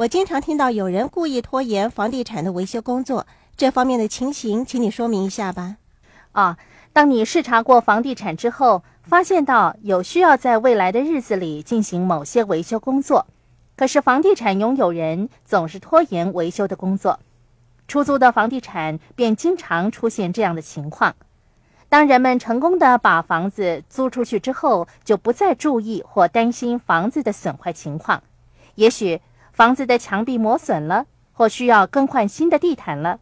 我经常听到有人故意拖延房地产的维修工作，这方面的情形，请你说明一下吧。啊，当你视察过房地产之后，发现到有需要在未来的日子里进行某些维修工作，可是房地产拥有人总是拖延维修的工作，出租的房地产便经常出现这样的情况。当人们成功的把房子租出去之后，就不再注意或担心房子的损坏情况，也许房子的墙壁磨损了，或需要更换新的地毯了。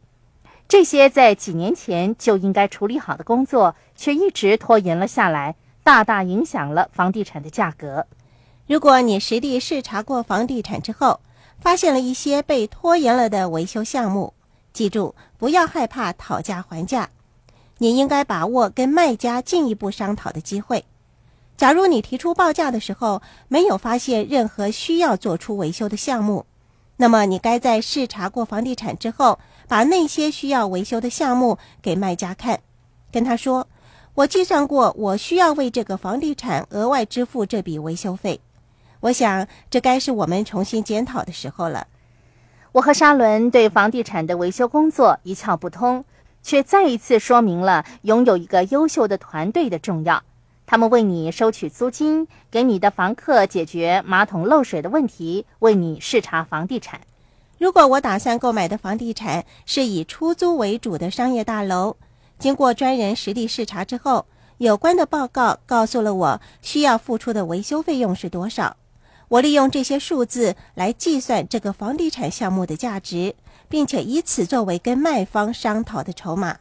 这些在几年前就应该处理好的工作，却一直拖延了下来，大大影响了房地产的价格。如果你实地视察过房地产之后，发现了一些被拖延了的维修项目，记住不要害怕讨价还价。你应该把握跟卖家进一步商讨的机会。假如你提出报价的时候没有发现任何需要做出维修的项目，那么你该在视察过房地产之后，把那些需要维修的项目给卖家看，跟他说：“我计算过，我需要为这个房地产额外支付这笔维修费。”我想这该是我们重新检讨的时候了。我和沙伦对房地产的维修工作一窍不通。却再一次说明了拥有一个优秀的团队的重要。他们为你收取租金，给你的房客解决马桶漏水的问题，为你视察房地产。如果我打算购买的房地产是以出租为主的商业大楼，经过专人实地视察之后，有关的报告告诉了我需要付出的维修费用是多少。我利用这些数字来计算这个房地产项目的价值。并且以此作为跟卖方商讨的筹码。